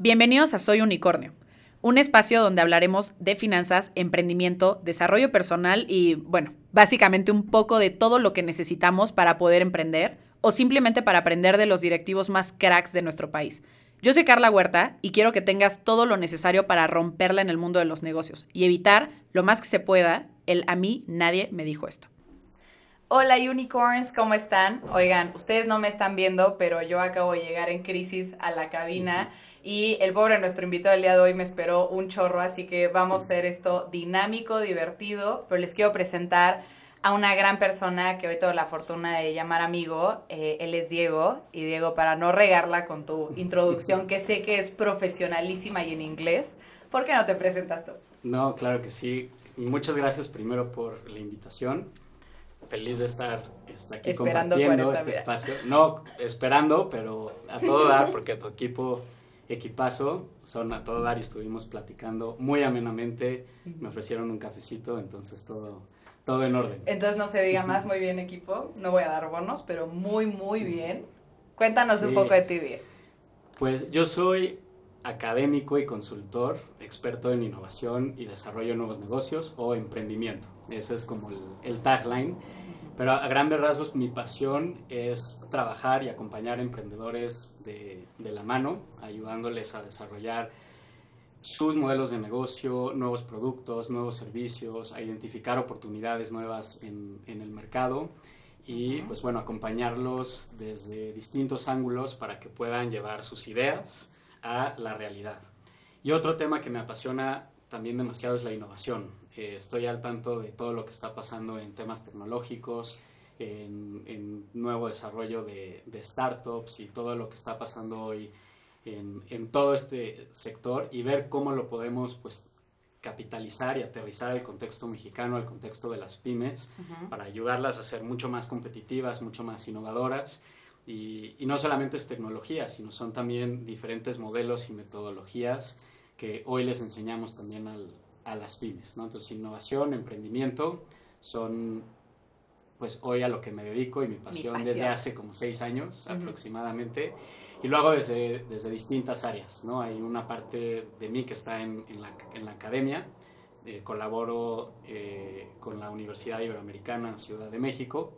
Bienvenidos a Soy Unicornio, un espacio donde hablaremos de finanzas, emprendimiento, desarrollo personal y, bueno, básicamente un poco de todo lo que necesitamos para poder emprender o simplemente para aprender de los directivos más cracks de nuestro país. Yo soy Carla Huerta y quiero que tengas todo lo necesario para romperla en el mundo de los negocios y evitar lo más que se pueda el a mí nadie me dijo esto. Hola unicorns, ¿cómo están? Oigan, ustedes no me están viendo, pero yo acabo de llegar en crisis a la cabina y el pobre nuestro invitado del día de hoy me esperó un chorro, así que vamos a hacer esto dinámico, divertido, pero les quiero presentar a una gran persona que hoy tengo la fortuna de llamar amigo. Eh, él es Diego. Y Diego, para no regarla con tu introducción, que sé que es profesionalísima y en inglés, ¿por qué no te presentas tú? No, claro que sí. Muchas gracias primero por la invitación. Feliz de estar, aquí esperando compartiendo este espacio. No, esperando, pero a todo dar, porque tu equipo equipazo, son a todo dar y estuvimos platicando muy amenamente, me ofrecieron un cafecito, entonces todo, todo en orden. Entonces no se diga más, muy bien equipo, no voy a dar bonos, pero muy, muy bien. Cuéntanos un poco de ti, Diego. Pues yo soy académico y consultor, experto en innovación y desarrollo de nuevos negocios o emprendimiento. Ese es como el, el tagline. Pero a grandes rasgos mi pasión es trabajar y acompañar emprendedores de, de, la mano, ayudándoles a desarrollar sus modelos de negocio, nuevos productos, nuevos servicios, a identificar oportunidades nuevas en, en el mercado y pues bueno, acompañarlos desde distintos ángulos para que puedan llevar sus ideas a la realidad. Y otro tema que me apasiona también demasiado es la innovación. Eh, estoy al tanto de todo lo que está pasando en temas tecnológicos, en, nuevo desarrollo de, startups y todo lo que está pasando hoy en, todo este sector y ver cómo lo podemos pues capitalizar y aterrizar al contexto mexicano, al contexto de las pymes, para ayudarlas a ser mucho más competitivas, mucho más innovadoras. Y, y, no solamente es tecnología, sino son también diferentes modelos y metodologías que hoy les enseñamos también al, a las pymes. ¿no? Entonces, innovación, emprendimiento son pues hoy a lo que me dedico y mi pasión, desde hace como seis años aproximadamente. Y lo hago desde, desde distintas áreas. ¿no? Hay una parte de mí que está en, en, la, en la, academia. Eh, colaboro eh, con la Universidad Iberoamericana Ciudad de México.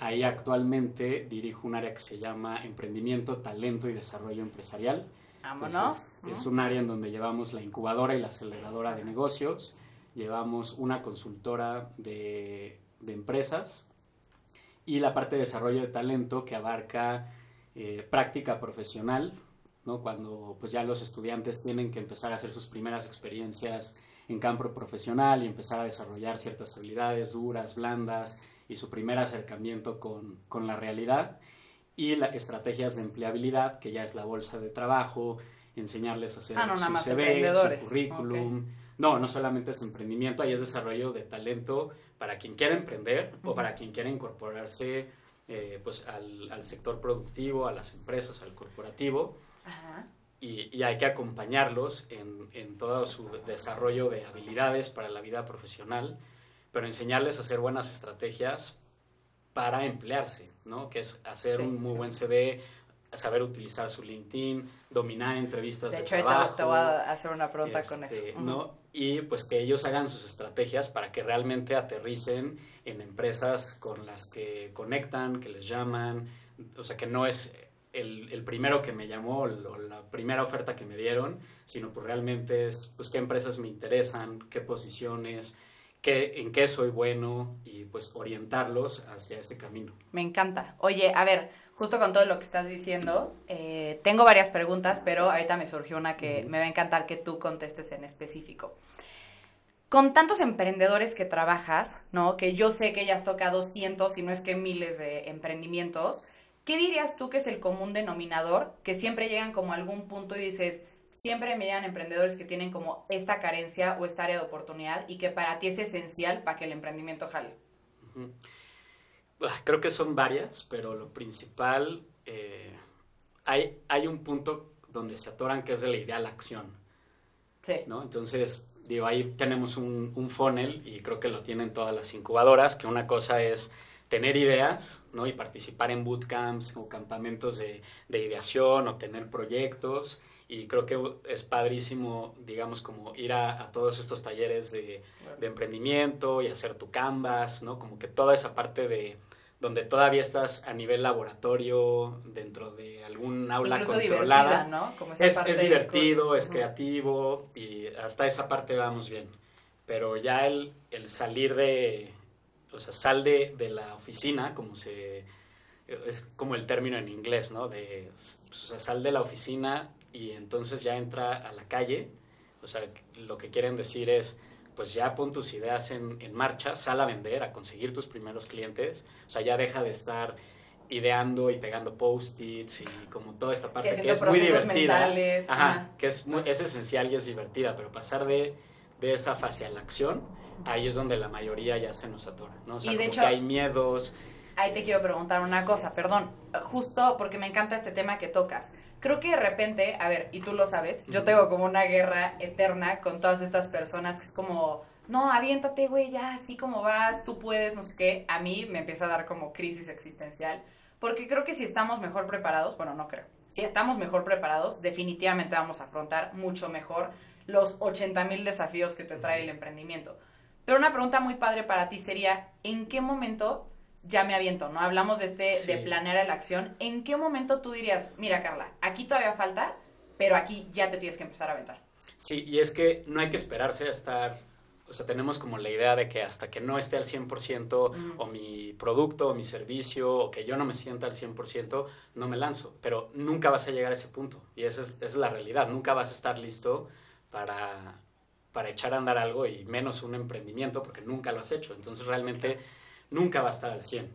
Ahí actualmente dirijo un área que se llama Emprendimiento, Talento y Desarrollo Empresarial Vámonos. es un área en donde llevamos la incubadora y la aceleradora de negocios, llevamos una consultora de, de empresas y la parte de desarrollo de talento que abarca eh, práctica profesional, ¿no? cuando pues ya los estudiantes tienen que empezar a hacer sus primeras experiencias en campo profesional y empezar a desarrollar ciertas habilidades duras, blandas y su primer acercamiento con, con la realidad y las estrategias de empleabilidad, que ya es la bolsa de trabajo, enseñarles a hacer ah, su CV, su currículum. No, no solamente es emprendimiento, ahí es desarrollo de talento para quien quiera emprender o para quien quiera incorporarse eh, pues al, al, sector productivo, a las empresas, al corporativo. Y, y, hay que acompañarlos en, en todo su desarrollo de habilidades para la vida profesional, pero enseñarles a hacer buenas estrategias para emplearse, ¿no? Que es hacer un muy buen CV, saber utilizar su LinkedIn, dominar entrevistas de, hecho, trabajo. te voy a hacer una pregunta con este, eso. ¿no? Y pues que ellos hagan sus estrategias para que realmente aterricen en empresas con las que conectan, que les llaman, o sea, que no es el, el primero que me llamó o la primera oferta que me dieron, sino pues realmente es pues qué empresas me interesan, qué posiciones, qué, en qué soy bueno y pues orientarlos hacia ese camino. Me encanta. Oye, a ver, justo con todo lo que estás diciendo, eh, tengo varias preguntas, pero ahorita me surgió una que me va a encantar que tú contestes en específico. Con tantos emprendedores que trabajas, ¿no? Que yo sé que ya has tocado cientos, si no es que miles de emprendimientos, ¿qué dirías tú que es el común denominador? Que siempre llegan como a algún punto y dices, siempre me llegan emprendedores que tienen como esta carencia o esta área de oportunidad y que para ti es esencial para que el emprendimiento jale? Creo que son varias, pero lo principal, eh, hay, hay un punto donde se atoran que es de la idea a la acción. Sí. ¿no? Entonces, digo, ahí tenemos un, un funnel y creo que lo tienen todas las incubadoras, que una cosa es tener ideas, ¿no? Y participar en bootcamps o campamentos de, de ideación o tener proyectos y creo que es padrísimo, digamos, como ir a, a todos estos talleres de, de, emprendimiento y hacer tu canvas, ¿no? Como que toda esa parte de donde todavía estás a nivel laboratorio, dentro de algún aula controlada. ¿no? es, es divertido, es creativo y hasta esa parte vamos bien. Pero ya el, el salir de, o sea, sal de, de la oficina, como se es como el término en inglés, ¿no? De, o sea, sal de la oficina y entonces ya entra a la calle. O sea, lo que quieren decir es, pues ya pon tus ideas en, en marcha, sal a vender, a conseguir tus primeros clientes. O sea, ya deja de estar ideando y pegando post-its y como toda esta parte que es muy divertida. Ajá, que es, muy, es esencial y es divertida, pero pasar de, de esa fase a la acción, ahí es donde la mayoría ya se nos atora, ¿no? O sea, como que hay miedos, ahí te quiero preguntar una cosa, perdón, justo porque me encanta este tema que tocas. Creo que de repente, a ver, y tú lo sabes, yo tengo como una guerra eterna con todas estas personas que es como, no, aviéntate, güey, ya, así como vas, tú puedes, no sé qué. A mí me empieza a dar como crisis existencial, porque creo que si estamos mejor preparados, bueno, no creo, si estamos mejor preparados, definitivamente vamos a afrontar mucho mejor los 80 mil desafíos que te trae el emprendimiento. Pero una pregunta muy padre para ti sería, ¿en qué momento ya me aviento, ¿no? Hablamos de este, de planear la acción. ¿En qué momento tú dirías, mira Carla, aquí todavía falta, pero aquí ya te tienes que empezar a aventar? Sí, y es que no hay que esperarse a estar, o sea, tenemos como la idea de que hasta que no esté al 100% o mi producto o mi servicio o que yo no me sienta al 100%, no me lanzo, pero nunca vas a llegar a ese punto y esa es, esa es la realidad, nunca vas a estar listo para, para echar a andar algo y menos un emprendimiento porque nunca lo has hecho, entonces realmente nunca va a estar al 100.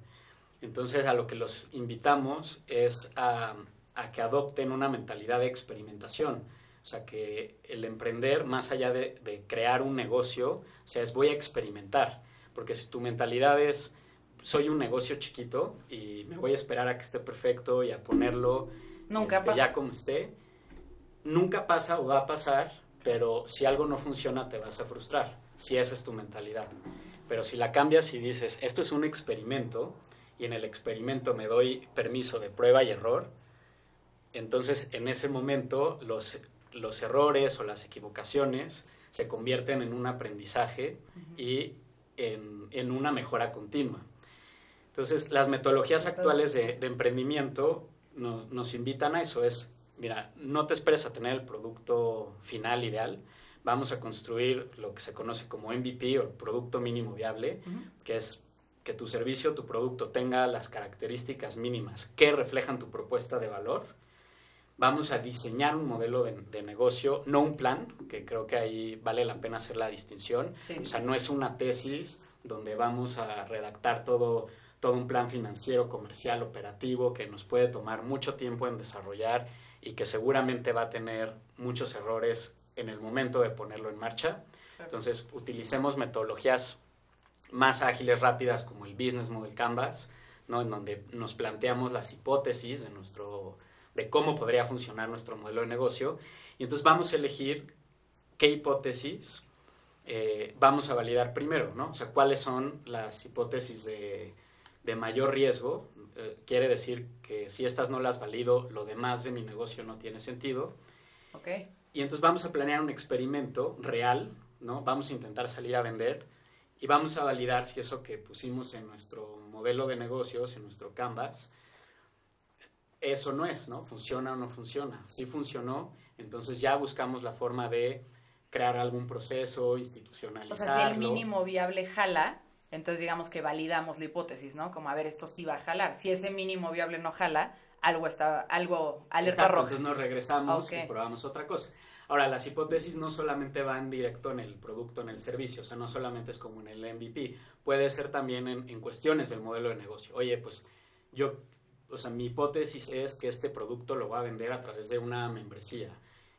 Entonces a lo que los invitamos es a, que adopten una mentalidad de experimentación. O sea, que el emprender, más allá de, crear un negocio, o sea, es voy a experimentar. Porque si tu mentalidad es soy un negocio chiquito y me voy a esperar a que esté perfecto y a ponerlo nunca este, ya como esté, nunca pasa o va a pasar, pero si algo no funciona te vas a frustrar, si esa es tu mentalidad. Pero si la cambias y dices, esto es un experimento, y en el experimento me doy permiso de prueba y error, entonces en ese momento los, los errores o las equivocaciones se convierten en un aprendizaje y en, en, una mejora continua. Entonces las metodologías actuales de, de emprendimiento no, nos invitan a eso, es, mira, no te esperes a tener el producto final ideal, vamos a construir lo que se conoce como MVP o producto mínimo viable, que es que tu servicio, tu producto tenga las características mínimas que reflejan tu propuesta de valor. Vamos a diseñar un modelo de, negocio, no un plan, que creo que ahí vale la pena hacer la distinción. O sea, no es una tesis donde vamos a redactar todo, todo un plan financiero, comercial, operativo, que nos puede tomar mucho tiempo en desarrollar y que seguramente va a tener muchos errores en el momento de ponerlo en marcha. Entonces, utilicemos metodologías más ágiles, rápidas, como el Business Model Canvas, ¿no? en donde nos planteamos las hipótesis de, nuestro, de cómo podría funcionar nuestro modelo de negocio. Y entonces vamos a elegir qué hipótesis eh, vamos a validar primero, ¿no? O sea, cuáles son las hipótesis de, de mayor riesgo. Eh, quiere decir que si estas no las valido, lo demás de mi negocio no tiene sentido. Okay. Y entonces vamos a planear un experimento real, ¿no? Vamos a intentar salir a vender y vamos a validar si eso que pusimos en nuestro modelo de negocios, en nuestro canvas, eso no es, ¿no? Funciona o no funciona. Si funcionó, entonces ya buscamos la forma de crear algún proceso, institucionalizarlo. O sea, si el mínimo viable jala, entonces digamos que validamos la hipótesis, ¿no? Como a ver, esto sí va a jalar. Si ese mínimo viable no jala, algo está, algo, alerta Exacto, Entonces nos regresamos y probamos otra cosa. Ahora, las hipótesis no solamente van directo en el producto, en el servicio, o sea, no solamente es como en el MVP, puede ser también en, en cuestiones del modelo de negocio. Oye, pues yo, o sea, mi hipótesis es que este producto lo va a vender a través de una membresía.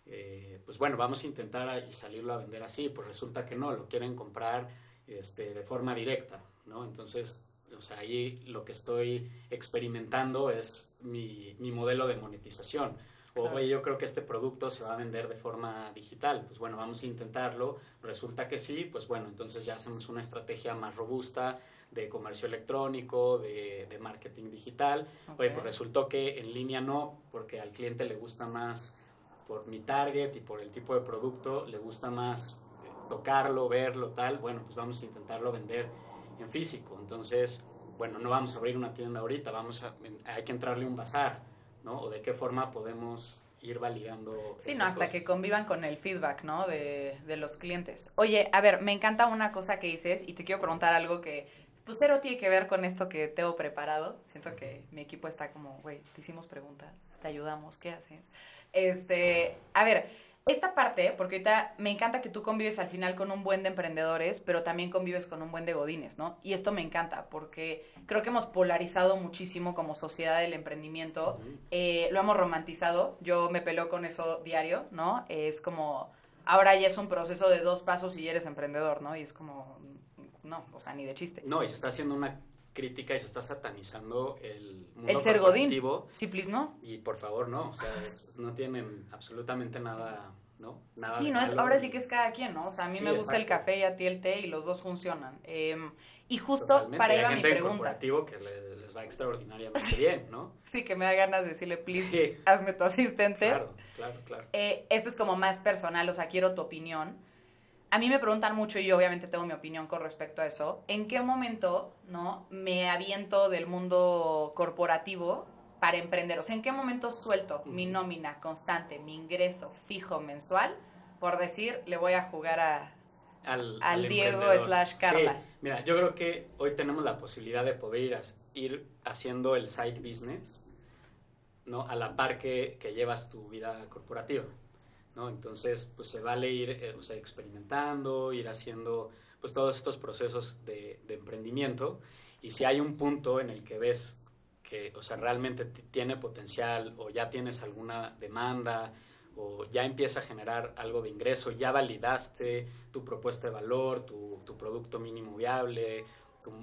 Eh, pues bueno, vamos a intentar y salirlo a vender así, pues resulta que no, lo quieren comprar este, de forma directa, ¿no? Entonces, o sea, ahí lo que estoy experimentando es mi, mi modelo de monetización. O, oye, yo creo que este producto se va a vender de forma digital. Pues bueno, vamos a intentarlo. Resulta que sí, pues bueno, entonces ya hacemos una estrategia más robusta de comercio electrónico, de, de marketing digital. Oye, pues resultó que en línea no, porque al cliente le gusta más por mi target y por el tipo de producto le gusta más tocarlo, verlo, tal, bueno, pues vamos a intentarlo vender en físico. Entonces, bueno, no vamos a abrir una tienda ahorita, vamos a, hay que entrarle un bazar, ¿no? O de qué forma podemos ir validando. Sí, no, hasta que convivan con el feedback, ¿no? De, de los clientes. Oye, a ver, me encanta una cosa que dices y te quiero preguntar algo que pues cero tiene que ver con esto que tengo preparado. Siento que mi equipo está como, güey, te hicimos preguntas, te ayudamos, ¿qué haces? Este, a ver, esta parte, porque ahorita me encanta que tú convives al final con un buen de emprendedores, pero también convives con un buen de godines, ¿no? Y esto me encanta porque creo que hemos polarizado muchísimo como sociedad del emprendimiento, eh, lo hemos romantizado, yo me peleo con eso diario, ¿no? Es como, ahora ya es un proceso de dos pasos y eres emprendedor, ¿no? Y es como, no, o sea, ni de chiste. No, y se está haciendo una crítica y se está satanizando el mundo el ser godín. Sí, please, no. Y por favor, no, o sea, no tienen absolutamente nada, ¿no? Nada sí, no es, ahora sí que es cada quien, ¿no? O sea, a mí me gusta el café y a ti el té y los dos funcionan. Em, y justo para ir a mi pregunta. corporativo que les va extraordinariamente bien, ¿no? Sí, que me da ganas de decirle, please, hazme tu asistente. Claro, claro, claro. Eh, esto es como más personal, o sea, quiero tu opinión a mí me preguntan mucho y yo obviamente tengo mi opinión con respecto a eso. ¿En qué momento, no, me aviento del mundo corporativo para emprender? O sea, ¿en qué momento suelto mi nómina constante, mi ingreso fijo mensual por decir, le voy a jugar a, al, Diego slash Carla? Sí. Mira, yo creo que hoy tenemos la posibilidad de poder ir, ir haciendo el side business, ¿no? A la par que, que llevas tu vida corporativa. ¿No? Entonces, pues se vale ir eh, experimentando, ir haciendo pues todos estos procesos de, emprendimiento y si hay un punto en el que ves que, o sea, realmente tiene potencial o ya tienes alguna demanda o ya empieza a generar algo de ingreso, ya validaste tu propuesta de valor, tu, producto mínimo viable,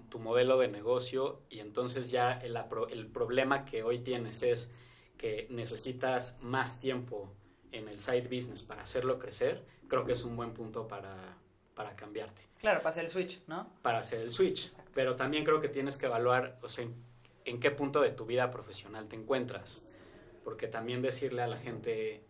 tu, modelo de negocio y entonces ya el, el problema que hoy tienes es que necesitas más tiempo en el side business para hacerlo crecer, creo que es un buen punto para, para cambiarte. Claro, para hacer el switch, ¿no? Para hacer el switch. Pero también creo que tienes que evaluar, o sea, en, qué punto de tu vida profesional te encuentras. Porque también decirle a la gente,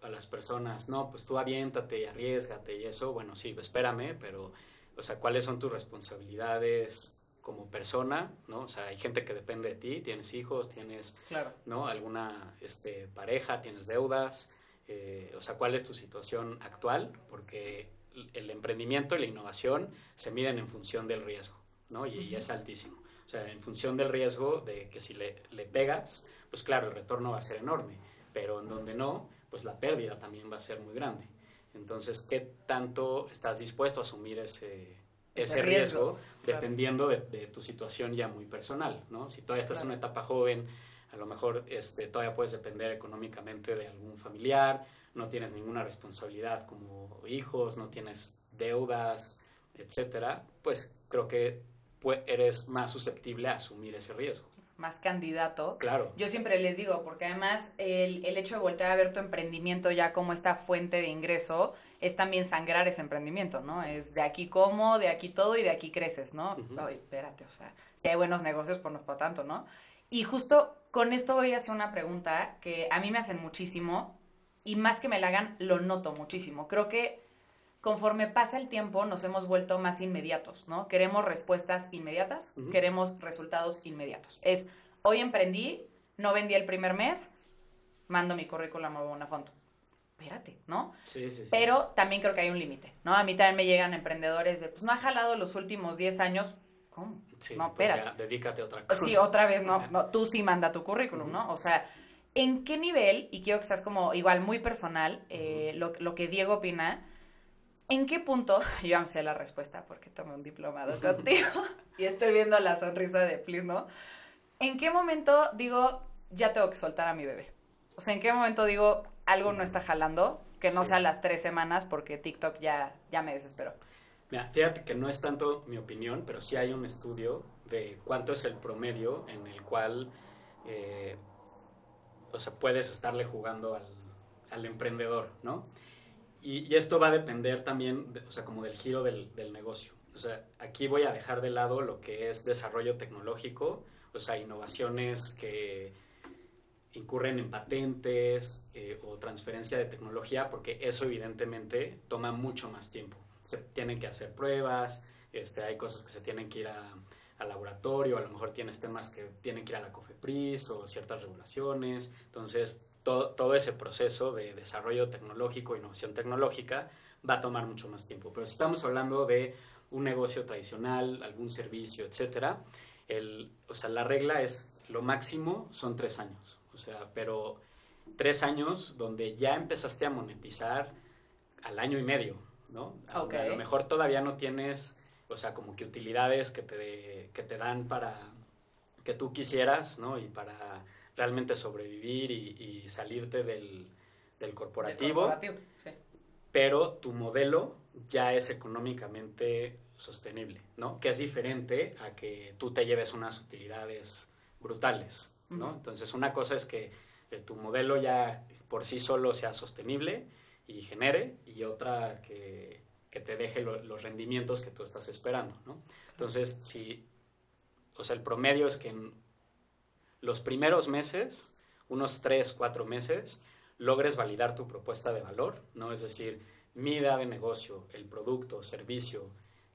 a las personas, no, pues tú aviéntate y arriesgate y eso, bueno, sí, espérame, pero, o sea, ¿cuáles son tus responsabilidades? como persona, ¿no? O sea, hay gente que depende de ti, tienes hijos, tienes, claro. ¿no? Alguna este, pareja, tienes deudas, eh, o sea, cuál es tu situación actual, porque el emprendimiento y la innovación se miden en función del riesgo, ¿no? Y, es altísimo. O sea, en función del riesgo de que si le, le, pegas, pues claro, el retorno va a ser enorme, pero en donde no, pues la pérdida también va a ser muy grande. Entonces, ¿qué tanto estás dispuesto a asumir ese, ese, riesgo, dependiendo de, tu situación ya muy personal, ¿no? Si todavía estás en una etapa joven, a lo mejor este, todavía puedes depender económicamente de algún familiar, no tienes ninguna responsabilidad como hijos, no tienes deudas, etcétera, pues creo que eres más susceptible a asumir ese riesgo. Más candidato. Claro. Yo siempre les digo, porque además el, el hecho de voltear a ver tu emprendimiento ya como esta fuente de ingreso es también sangrar ese emprendimiento, ¿no? Es de aquí como, de aquí todo y de aquí creces, ¿no? Ay, espérate, o sea, si hay buenos negocios, pues no es para tanto, ¿no? Y justo con esto voy a hacer una pregunta que a mí me hacen muchísimo y más que me la hagan, lo noto muchísimo. Creo que conforme pasa el tiempo nos hemos vuelto más inmediatos, ¿no? Queremos respuestas inmediatas, queremos resultados inmediatos. Es, hoy emprendí, no vendí el primer mes, mando mi currículum a una foto. Espérate, ¿no? Sí, sí, sí. Pero también creo que hay un límite, ¿no? A mí también me llegan emprendedores de, pues no ha jalado los últimos 10 años, ¿cómo? no, pues espera. dedícate a otra cosa. Sí, otra vez, no, no, tú sí manda tu currículum, ¿no? O sea, ¿en qué nivel, y quiero que seas como igual muy personal, eh, lo, lo, que Diego opina, ¿en qué punto, yo ya sé la respuesta porque tomé un diplomado contigo y estoy viendo la sonrisa de Please, ¿no? ¿En qué momento digo, ya tengo que soltar a mi bebé? O sea, ¿en qué momento digo, algo no está jalando, que no sea las tres semanas porque TikTok ya, ya me desesperó? Fíjate que no es tanto mi opinión, pero sí hay un estudio de cuánto es el promedio en el cual, eh, o sea, puedes estarle jugando al, al emprendedor, ¿no? Y, esto va a depender también, o sea, como del giro del, del, negocio. O sea, aquí voy a dejar de lado lo que es desarrollo tecnológico, o sea, innovaciones que incurren en patentes eh, o transferencia de tecnología, porque eso evidentemente toma mucho más tiempo. Se tienen que hacer pruebas, este, hay cosas que se tienen que ir a, al laboratorio, a lo mejor tienes temas que tienen que ir a la COFEPRIS o ciertas regulaciones. Entonces, todo, todo ese proceso de desarrollo tecnológico, innovación tecnológica, va a tomar mucho más tiempo. Pero si estamos hablando de un negocio tradicional, algún servicio, etcétera, el, o sea, la regla es lo máximo son tres años. O sea, pero tres años donde ya empezaste a monetizar al año y medio, ¿no? A, a lo mejor todavía no tienes, o sea, como que utilidades que te, que te dan para que tú quisieras, ¿no? Y para realmente sobrevivir y, salirte del, del corporativo. corporativo sí. Pero tu modelo ya es económicamente sostenible, ¿no? Que es diferente a que tú te lleves unas utilidades brutales, ¿no? Entonces, una cosa es que tu modelo ya por sí solo sea sostenible y genere, y otra que, que te deje los rendimientos que tú estás esperando, ¿no? Entonces, si, o sea, el promedio es que en los primeros meses, unos 3, 4 meses, logres validar tu propuesta de valor, ¿no? Es decir, mi idea de negocio, el producto, servicio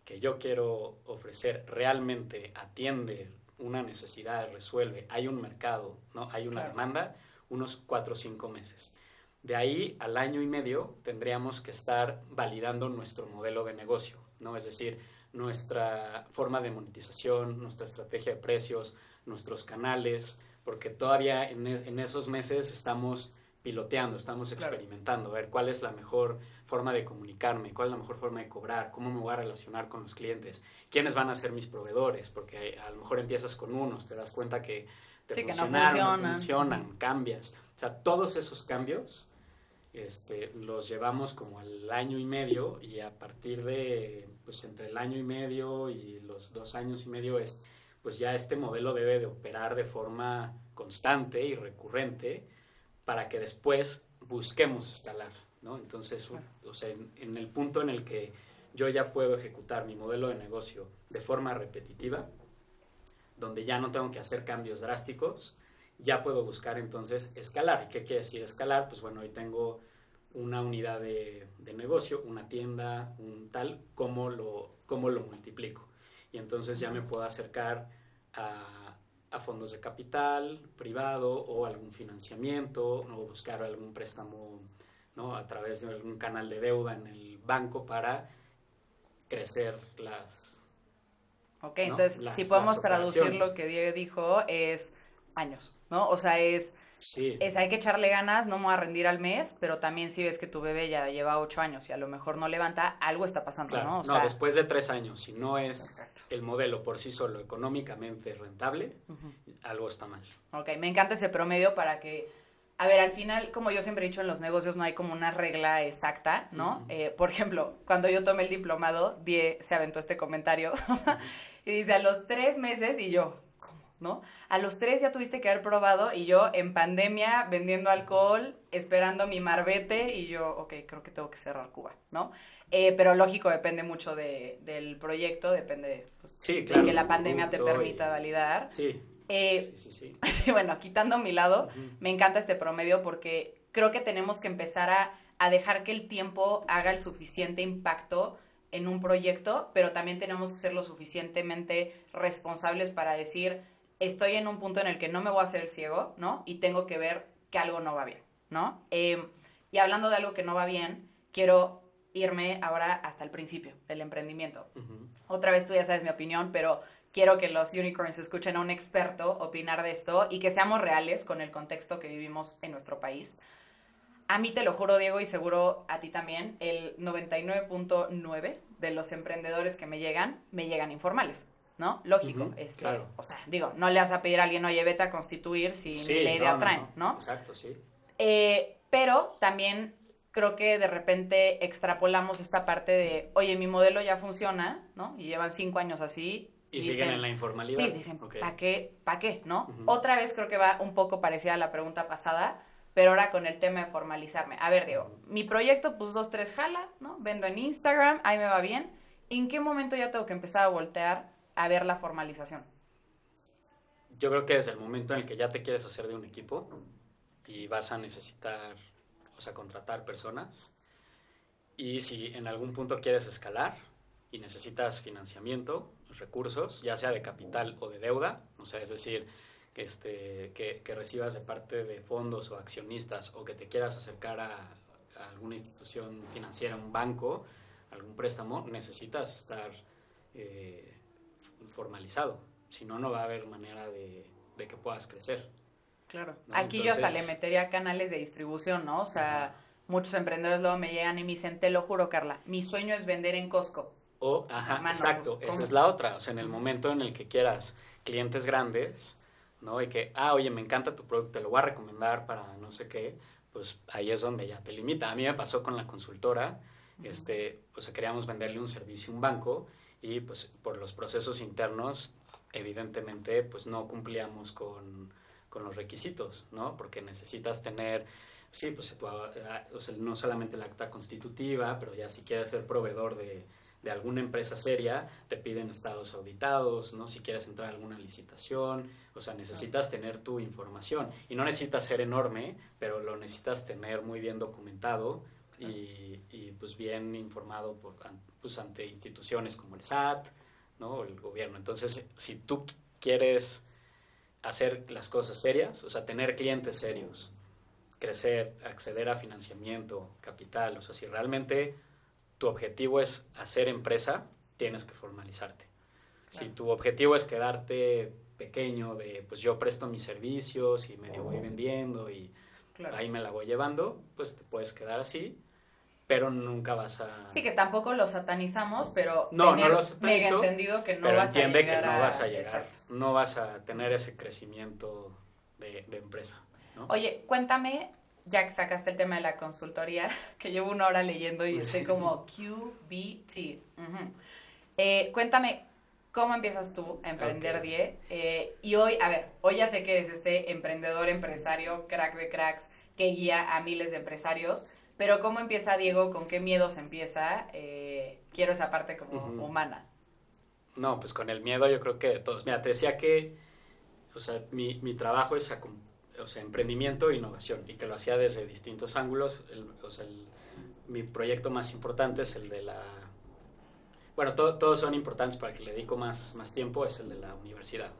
que yo quiero ofrecer realmente atiende una necesidad, resuelve, hay un mercado, ¿no? Hay una demanda, unos 4 o 5 meses. De ahí al año y medio tendríamos que estar validando nuestro modelo de negocio, ¿no? Es decir, nuestra forma de monetización, nuestra estrategia de precios, nuestros canales, porque todavía en, e, esos meses estamos piloteando, estamos experimentando, a ver cuál es la mejor forma de comunicarme, cuál es la mejor forma de cobrar, cómo me voy a relacionar con los clientes, quiénes van a ser mis proveedores, porque a lo mejor empiezas con unos, te das cuenta que te funcionan, no funcionan, cambias. O sea, todos esos cambios este, los llevamos como al año y medio y a partir de, pues entre el año y medio y los dos años y medio es, pues ya este modelo debe de operar de forma constante y recurrente para que después busquemos escalar, ¿no? Entonces, o sea, en, el punto en el que yo ya puedo ejecutar mi modelo de negocio de forma repetitiva, donde ya no tengo que hacer cambios drásticos, ya puedo buscar entonces escalar. ¿Qué quiere decir escalar? Pues bueno, hoy tengo una unidad de, negocio, una tienda, un tal, ¿cómo lo, cómo lo multiplico? Y entonces ya me puedo acercar a, a fondos de capital privado o algún financiamiento o buscar algún préstamo ¿no? a través de algún canal de deuda en el banco para crecer las... Ok, entonces si podemos traducir lo que Diego dijo es años, ¿no? O sea, es Sí. Es, hay que echarle ganas, no me voy a rendir al mes, pero también si ves que tu bebé ya lleva ocho años y a lo mejor no levanta, algo está pasando, ¿no? no, después de tres años, si no es el modelo por sí solo económicamente rentable, algo está mal. Ok, me encanta ese promedio para que a ver, al final, como yo siempre he dicho, en los negocios no hay como una regla exacta, ¿no? Eh, por ejemplo, cuando yo tomé el diplomado, Die se aventó este comentario y dice, a los tres meses, y yo, ¿no? A los tres ya tuviste que haber probado y yo en pandemia vendiendo alcohol, esperando mi marbete y yo, ok, creo que tengo que cerrar Cuba, ¿no? Eh, pero lógico, depende mucho de, del proyecto, depende pues, de que la pandemia te permita validar. Sí. Eh, sí, sí, sí. bueno, quitando mi lado, me encanta este promedio porque creo que tenemos que empezar a, a dejar que el tiempo haga el suficiente impacto en un proyecto, pero también tenemos que ser lo suficientemente responsables para decir, estoy en un punto en el que no me voy a hacer ciego, ¿no? Y tengo que ver que algo no va bien, ¿no? Em, y hablando de algo que no va bien, quiero irme ahora hasta el principio del emprendimiento. Otra vez tú ya sabes mi opinión, pero quiero que los unicorns escuchen a un experto opinar de esto y que seamos reales con el contexto que vivimos en nuestro país. A mí te lo juro, Diego, y seguro a ti también, el 99.9 de los emprendedores que me llegan, me llegan informales. ¿No? Lógico. este, O sea, digo, no le vas a pedir a alguien, oye, vete a constituir si la idea no, traen, no, Exacto, sí. Eh, pero también creo que de repente extrapolamos esta parte de, oye, mi modelo ya funciona, ¿no? Y llevan cinco años así. Y, siguen en la informalidad. Sí, dicen, ¿para qué? ¿Para qué? ¿No? Otra vez creo que va un poco parecida a la pregunta pasada, pero ahora con el tema de formalizarme. A ver, digo, mi proyecto, pues dos, tres jala, ¿no? Vendo en Instagram, ahí me va bien. ¿En qué momento ya tengo que empezar a voltear a ver la formalización? Yo creo que desde el momento en el que ya te quieres hacer de un equipo, y vas a necesitar, o sea, contratar personas. Y si en algún punto quieres escalar y necesitas financiamiento, recursos, ya sea de capital o de deuda, o sea, es decir, este, que, que recibas de parte de fondos o accionistas o que te quieras acercar a, a alguna institución financiera, un banco, algún préstamo, necesitas estar eh, formalizado. Si no, no va a haber manera de, de que puedas crecer. Claro. Aquí yo hasta le metería canales de distribución, ¿no? O sea, muchos emprendedores luego me llegan y me dicen, te lo juro, Carla, mi sueño es vender en Costco. O, ajá, exacto, pues, esa es la otra. O sea, en el momento en el que quieras clientes grandes, ¿no? Y que, ah, oye, me encanta tu producto, te lo voy a recomendar para no sé qué, pues ahí es donde ya te limita. A mí me pasó con la consultora, este, o sea, queríamos venderle un servicio a un banco y pues por los procesos internos, evidentemente, pues no cumplíamos con, con los requisitos, ¿no? Porque necesitas tener, sí, pues ah, o sea, no solamente la acta constitutiva, pero ya si quieres ser proveedor de, de alguna empresa seria, te piden estados auditados, ¿no? Si quieres entrar a alguna licitación, o sea, necesitas tener tu información. Y no necesitas ser enorme, pero lo necesitas tener muy bien documentado y, y pues bien informado por, pues, ante instituciones como el SAT, ¿no? El gobierno. Entonces, si tú quieres hacer las cosas serias, o sea, tener clientes serios, crecer, acceder a financiamiento, capital, o sea, si realmente tu objetivo es hacer empresa, tienes que formalizarte. Si tu objetivo es quedarte pequeño, de pues yo presto mis servicios y medio voy vendiendo y ahí me la voy llevando, pues te puedes quedar así, pero nunca vas a... Sí, que tampoco lo satanizamos, pero no, no lo satanizo, entendido que no pero vas entiende a llegar que no vas a llegar, no vas a tener ese crecimiento de, de empresa. ¿no? Oye, cuéntame ya que sacaste el tema de la consultoría, que llevo una hora leyendo y estoy como QBT. Eh, cuéntame, ¿cómo empiezas tú a emprender Die? Eh, y hoy, a ver, hoy ya sé que eres este emprendedor, empresario, crack de cracks, que guía a miles de empresarios, pero ¿cómo empieza Diego? ¿Con qué miedos empieza? Eh, quiero esa parte como humana. No, pues con el miedo yo creo que todos. Mira, te decía que, o sea, mi, mi trabajo es o sea, emprendimiento e innovación, y que lo hacía desde distintos ángulos. o sea, mi proyecto más importante es el de la... Bueno, todos son importantes para que le dedico más, más tiempo, es el de la universidad.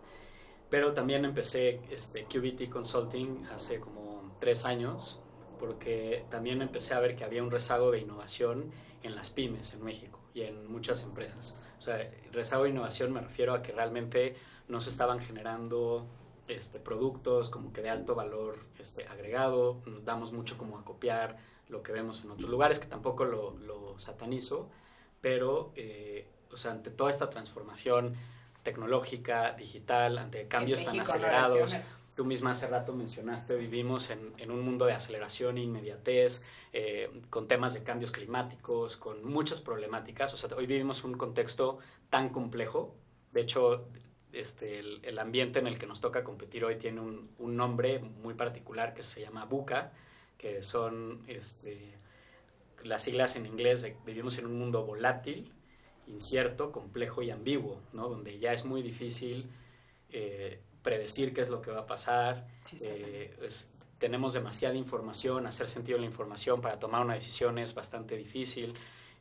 Pero también empecé este, QBT Consulting hace como tres años, porque también empecé a ver que había un rezago de innovación en las pymes en México y en muchas empresas. O sea, rezago de innovación me refiero a que realmente no se estaban generando este, productos como que de alto valor este, agregado, damos mucho como a copiar lo que vemos en otros lugares, que tampoco lo, lo satanizo, pero, eh, o sea, ante toda esta transformación tecnológica, digital, ante cambios tan acelerados, tú misma hace rato mencionaste, vivimos en, en un mundo de aceleración e inmediatez, eh, con temas de cambios climáticos, con muchas problemáticas, o sea, hoy vivimos un contexto tan complejo, de hecho, este, el, ambiente en el que nos toca competir hoy tiene un, un nombre muy particular que se llama BUCA, que son este, las siglas en inglés de vivimos en un mundo volátil, incierto, complejo y ambiguo, ¿no? donde ya es muy difícil eh, predecir qué es lo que va a pasar, eh, tenemos demasiada información, hacer sentido de la información para tomar una decisión es bastante difícil.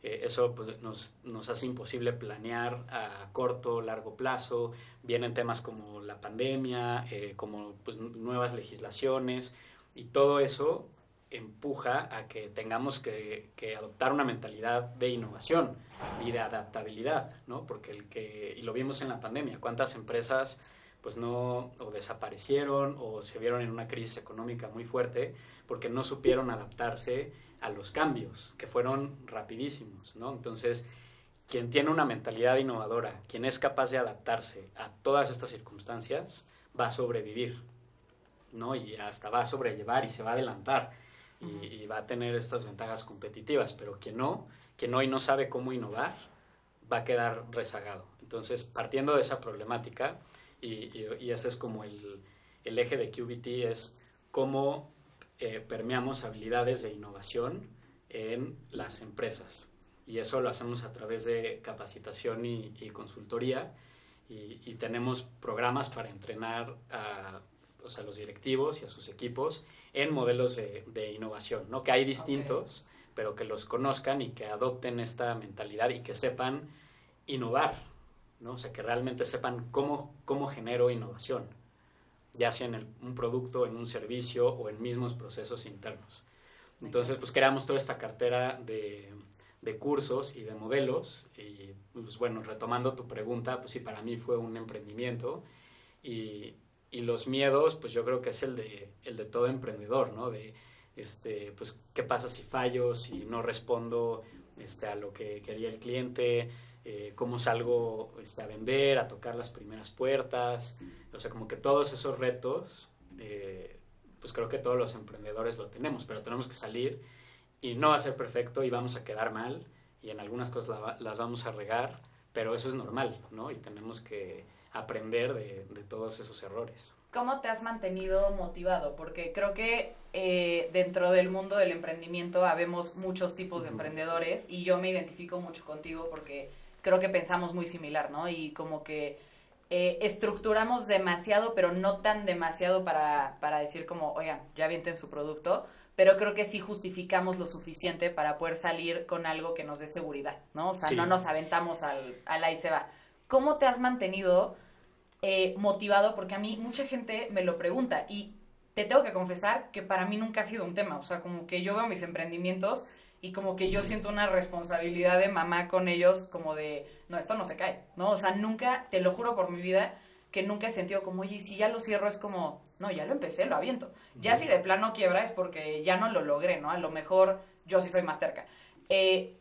Eh, eso pues, nos, nos, hace imposible planear a corto, largo plazo. Vienen temas como la pandemia, eh, como pues, nuevas legislaciones y todo eso empuja a que tengamos que, que, adoptar una mentalidad de innovación y de adaptabilidad, ¿no? Porque el que, y lo vimos en la pandemia, cuántas empresas pues no o desaparecieron o se vieron en una crisis económica muy fuerte porque no supieron adaptarse a los cambios, que fueron rapidísimos, ¿no? Entonces, quien tiene una mentalidad innovadora, quien es capaz de adaptarse a todas estas circunstancias, va a sobrevivir, ¿no? Y hasta va a sobrellevar y se va a adelantar y, va a tener estas ventajas competitivas, pero quien no, quien hoy no sabe cómo innovar, va a quedar rezagado. Entonces, partiendo de esa problemática, y, y, ese es como el, el eje de QBT, es cómo eh, permeamos habilidades de innovación en las empresas. Y eso lo hacemos a través de capacitación y, consultoría. Y, tenemos programas para entrenar a, o sea, los directivos y a sus equipos en modelos de, de innovación, ¿no? Que hay distintos, pero que los conozcan y que adopten esta mentalidad y que sepan innovar, ¿no? O sea, que realmente sepan cómo, cómo genero innovación, ya sea en un producto, en un servicio o en mismos procesos internos. Entonces, pues creamos toda esta cartera de, de cursos y de modelos. Y pues bueno, retomando tu pregunta, pues sí, para mí fue un emprendimiento. Y, y los miedos, pues yo creo que es el de, el de todo emprendedor, ¿no? De, este, pues, ¿qué pasa si fallo, si no respondo este, a lo que quería el cliente? Eh, ¿Cómo salgo este, a vender, a tocar las primeras puertas? O sea, como que todos esos retos, eh, pues creo que todos los emprendedores lo tenemos, pero tenemos que salir y no va a ser perfecto y vamos a quedar mal y en algunas cosas las vamos a regar, pero eso es normal, ¿no? Y tenemos que aprender de, de todos esos errores. ¿Cómo te has mantenido motivado? Porque creo que eh, dentro del mundo del emprendimiento habemos muchos tipos de emprendedores y yo me identifico mucho contigo porque creo que pensamos muy similar, ¿no? Y como que eh, estructuramos demasiado, pero no tan demasiado para, para decir como, oigan, ya vienten su producto, pero creo que sí justificamos lo suficiente para poder salir con algo que nos dé seguridad, ¿no? O sea, no nos aventamos al, al ahí se va. ¿Cómo te has mantenido eh, motivado? Porque a mí mucha gente me lo pregunta y te tengo que confesar que para mí nunca ha sido un tema, o sea, como que yo veo mis emprendimientos y como que yo siento una responsabilidad de mamá con ellos, como de, no, esto no se cae, ¿no? O sea, nunca, te lo juro por mi vida, que nunca he sentido como, oye, si ya lo cierro es como, no, ya lo empecé, lo aviento. Ya si de plano quiebra es porque ya no lo logré, ¿no? A lo mejor yo sí soy más terca. Eh,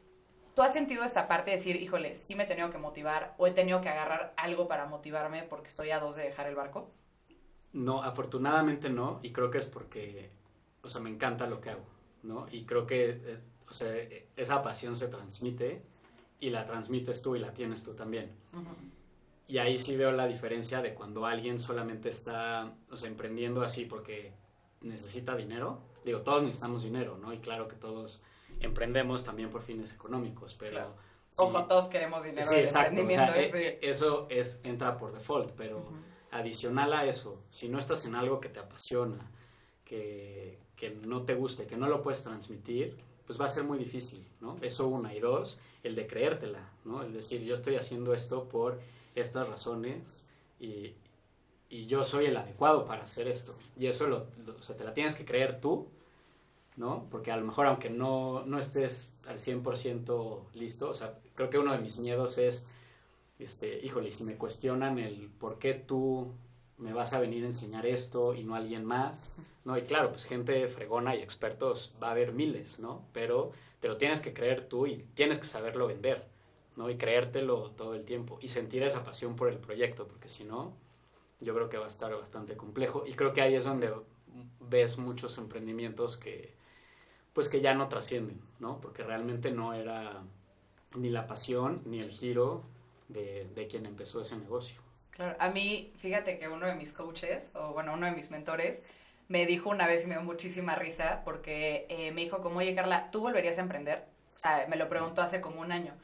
¿Tú has sentido esta parte de decir, híjole, sí me he tenido que motivar o he tenido que agarrar algo para motivarme porque estoy a dos de dejar el barco? No, afortunadamente no, y creo que es porque, o sea, me encanta lo que hago, ¿no? Y creo que eh, o sea, esa pasión se transmite y la transmites tú y la tienes tú también. Y ahí sí veo la diferencia de cuando alguien solamente está, o sea, emprendiendo así porque necesita dinero. Digo, todos necesitamos dinero, ¿no? Y claro que todos emprendemos también por fines económicos, pero... Ojo, todos queremos dinero. Sí, exacto. O sea, e, eso es, entra por default, pero adicional a eso, si no estás en algo que te apasiona, que, que no te guste, que no lo puedes transmitir, pues va a ser muy difícil, ¿no? Eso una. Y dos, el de creértela, ¿no? El decir, yo estoy haciendo esto por estas razones y, y yo soy el adecuado para hacer esto. Y eso lo, o sea, te la tienes que creer tú, ¿no? Porque a lo mejor aunque no, no estés al 100% listo, o sea, creo que uno de mis miedos es, este, híjole, si me cuestionan el por qué tú me vas a venir a enseñar esto y no alguien más, ¿no? Y claro, pues gente fregona y expertos va a haber miles, ¿no? Pero te lo tienes que creer tú y tienes que saberlo vender, ¿no? Y creértelo todo el tiempo y sentir esa pasión por el proyecto, porque si no, yo creo que va a estar bastante complejo y creo que ahí es donde ves muchos emprendimientos que, pues que ya no trascienden, ¿no? Porque realmente no era ni la pasión ni el giro de, de quien empezó ese negocio. Claro, a mí, fíjate que uno de mis coaches, o bueno, uno de mis mentores, me dijo una vez y me dio muchísima risa porque eh, me dijo como, oye Carla, ¿tú volverías a emprender? O sea, me lo preguntó hace como un año.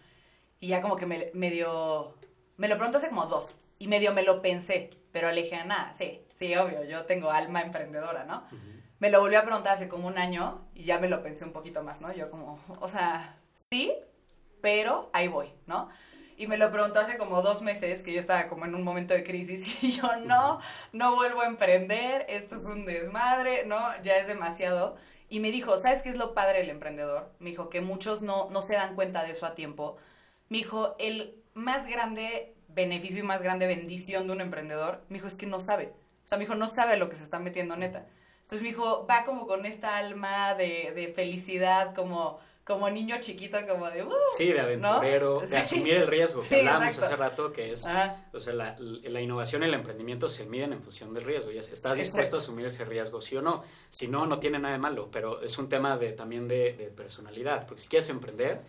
Y ya como que me, me dio, me lo preguntó hace como dos. Y medio me lo pensé, pero le dije, nada, sí, sí, obvio, yo tengo alma emprendedora, ¿no? Me lo volvió a preguntar hace como un año y ya me lo pensé un poquito más, ¿no? Yo como, o sea, sí, pero ahí voy, ¿no? Y me lo preguntó hace como dos meses, que yo estaba como en un momento de crisis y yo no, no vuelvo a emprender, esto es un desmadre, no, ya es demasiado. Y me dijo, ¿sabes qué es lo padre del emprendedor? Me dijo que muchos no, no se dan cuenta de eso a tiempo. Me dijo, el más grande beneficio y más grande bendición de un emprendedor, me dijo, es que no sabe. O sea, me dijo, no sabe lo que se está metiendo neta. Entonces me dijo, va como con esta alma de, de felicidad, como como niño chiquito, como de... Uh, sí, de aventurero, de asumir el riesgo, que hablábamos hace rato, que es, o sea, la, la, innovación y el emprendimiento se miden en función del riesgo, y si estás dispuesto a asumir ese riesgo, sí o no. Si no, no tiene nada de malo, pero es un tema de, también de, de personalidad, porque si quieres emprender,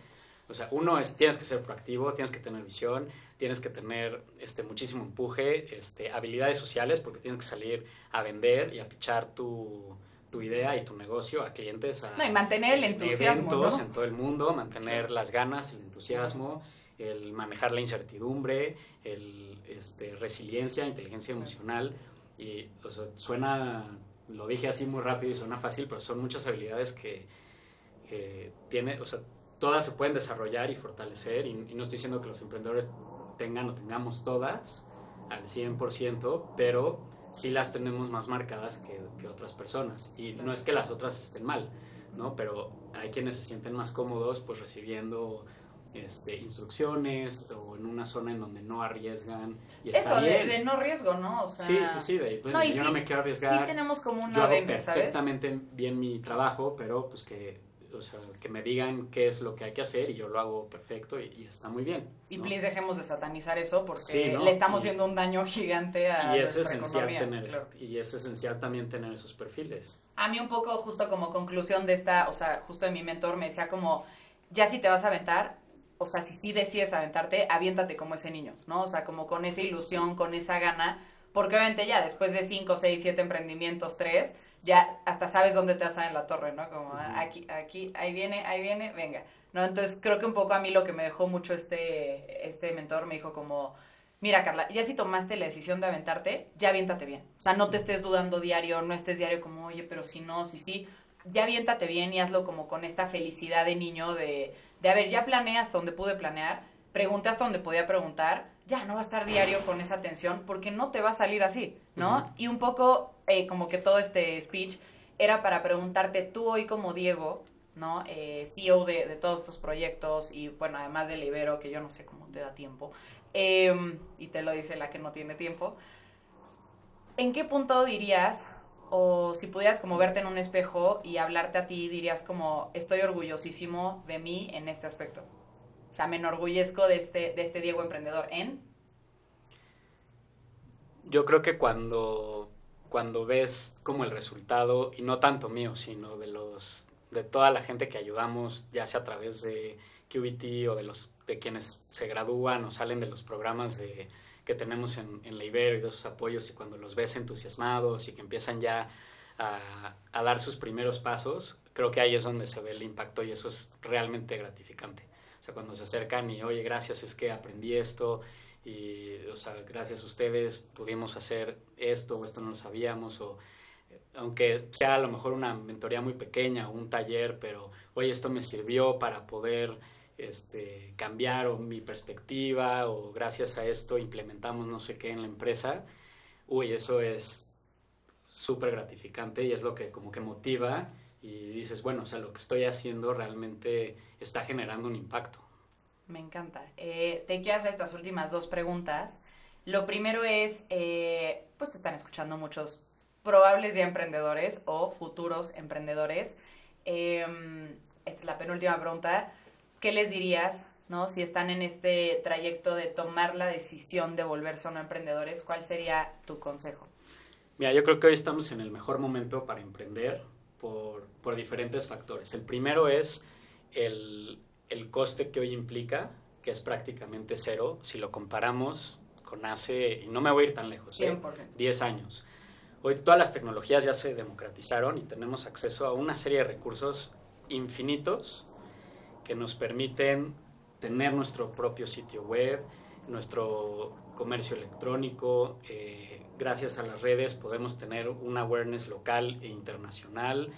o sea, uno es, tienes que ser proactivo, tienes que tener visión, tienes que tener este, muchísimo empuje, este, habilidades sociales, porque tienes que salir a vender y a pichar tu tu idea y tu negocio a clientes, a no, y mantener el entusiasmo, eventos en todo el mundo, mantener las ganas, el entusiasmo, el manejar la incertidumbre, el este, resiliencia, inteligencia emocional. Y, o sea, suena, lo dije así muy rápido y suena fácil, pero son muchas habilidades que tiene, o sea, todas se pueden desarrollar y fortalecer. Y, y no estoy diciendo que los emprendedores tengan o tengamos todas al 100%, pero sí las tenemos más marcadas que, que otras personas. Y no es que las otras estén mal, ¿no? Pero hay quienes se sienten más cómodos pues recibiendo este, instrucciones o en una zona en donde no arriesgan. Y Eso, De, no riesgo, ¿no? sí, sí, sí, de, pues, yo no me quiero arriesgar. Sí tenemos como una yo hago perfectamente bien mi trabajo, pero pues que o sea, que me digan qué es lo que hay que hacer y yo lo hago perfecto y, está muy bien. Y please dejemos de satanizar eso porque le estamos haciendo un daño gigante a y es esencial tener Y es esencial también tener esos perfiles. A mí un poco justo como conclusión de esta, o sea, justo de mi mentor me decía como, ya si te vas a aventar, o sea, si sí decides aventarte, aviéntate como ese niño, ¿no? O sea, como con esa ilusión, con esa gana, porque obviamente ya después de 5, 6, 7 emprendimientos, 3, ya hasta sabes dónde te vas a en la torre, ¿no? Como ah, aquí, aquí, ahí viene, ahí viene, venga. ¿No? Entonces creo que un poco a mí lo que me dejó mucho este, este mentor me dijo como, mira Carla, ya si tomaste la decisión de aventarte, ya aviéntate bien. O sea, no te estés dudando diario, no estés diario como, oye, pero si no, si sí, ya aviéntate bien y hazlo como con esta felicidad de niño de, de a ver, ya planeé hasta donde pude planear, pregunté hasta donde podía preguntar, ya no va a estar diario con esa tensión porque no te va a salir así, ¿no? Y un poco eh, como que todo este speech era para preguntarte tú hoy como Diego, ¿no? Eh, CEO de, de, todos estos proyectos y bueno, además del Ibero, que yo no sé cómo te da tiempo, em, y te lo dice la que no tiene tiempo, ¿en qué punto dirías, o si pudieras como verte en un espejo y hablarte a ti, dirías como, estoy orgullosísimo de mí en este aspecto? O sea, me enorgullezco de este, de este Diego emprendedor en... Yo creo que cuando, cuando ves como el resultado, y no tanto mío, sino de los de toda la gente que ayudamos, ya sea a través de QBT o de los de quienes se gradúan o salen de los programas de, que tenemos en, en la Ibero y esos apoyos, y cuando los ves entusiasmados y que empiezan ya a, dar sus primeros pasos, creo que ahí es donde se ve el impacto y eso es realmente gratificante. Sea, cuando se acercan y, oye, gracias, es que aprendí esto y, o sea, gracias a ustedes pudimos hacer esto o esto no lo sabíamos o aunque sea a lo mejor una mentoría muy pequeña o un taller, pero oye, esto me sirvió para poder este, cambiar o mi perspectiva o gracias a esto implementamos no sé qué en la empresa, uy, eso es súper gratificante y es lo que como que motiva y dices, bueno, o sea, lo que estoy haciendo realmente está generando un impacto. Me encanta. Eh, te quiero hacer estas últimas dos preguntas. Lo primero es, eh, pues te están escuchando muchos probables ya emprendedores o futuros emprendedores. Em, esta es la penúltima pregunta. ¿Qué les dirías, no? Si están en este trayecto de tomar la decisión de volverse o no emprendedores, ¿cuál sería tu consejo? Mira, yo creo que hoy estamos en el mejor momento para emprender por, por diferentes factores. El primero es el, el, coste que hoy implica, que es prácticamente cero, si lo comparamos con hace, y no me voy a ir tan lejos, 100%. 10 años. Hoy todas las tecnologías ya se democratizaron y tenemos acceso a una serie de recursos infinitos que nos permiten tener nuestro propio sitio web, nuestro comercio electrónico, eh, gracias a las redes podemos tener un awareness local e internacional,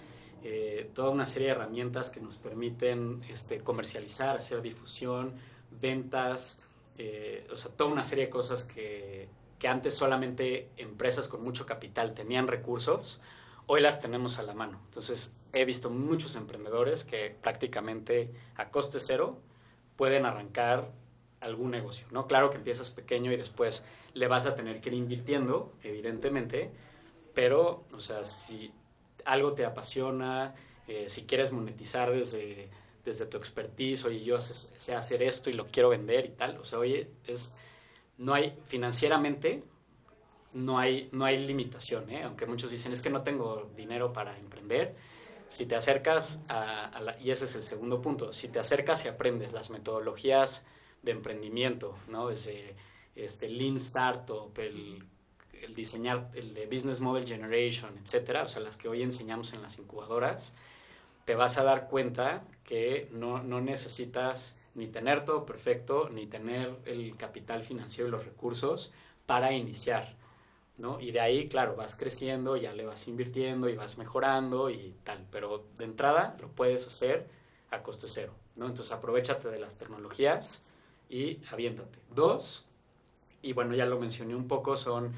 eh, toda una serie de herramientas que nos permiten este, comercializar, hacer difusión, ventas, eh, o sea, toda una serie de cosas que, que antes solamente empresas con mucho capital tenían recursos, hoy las tenemos a la mano. Entonces, he visto muchos emprendedores que prácticamente a coste cero pueden arrancar algún negocio, ¿no? Claro que empiezas pequeño y después le vas a tener que ir invirtiendo, evidentemente, pero, o sea, si algo te apasiona, eh, si quieres monetizar desde, desde tu expertise, oye, yo sé hacer esto y lo quiero vender y tal, o sea, oye, es, no hay, financieramente, no hay, no hay limitación, ¿eh? aunque muchos dicen, es que no tengo dinero para emprender, si te acercas a, y ese es el segundo punto, si te acercas y aprendes las metodologías de emprendimiento, ¿no? Desde este Lean Startup, el el diseñar, el de Business Model Generation, etcétera, o sea, las que hoy enseñamos en las incubadoras, te vas a dar cuenta que no, no necesitas ni tener todo perfecto, ni tener el capital financiero y los recursos para iniciar. ¿no? Y de ahí, claro, vas creciendo, ya le vas invirtiendo y vas mejorando y tal, pero de entrada lo puedes hacer a coste cero, ¿no? Entonces aprovechate de las tecnologías y aviéntate. Dos, y bueno, ya lo mencioné un poco, son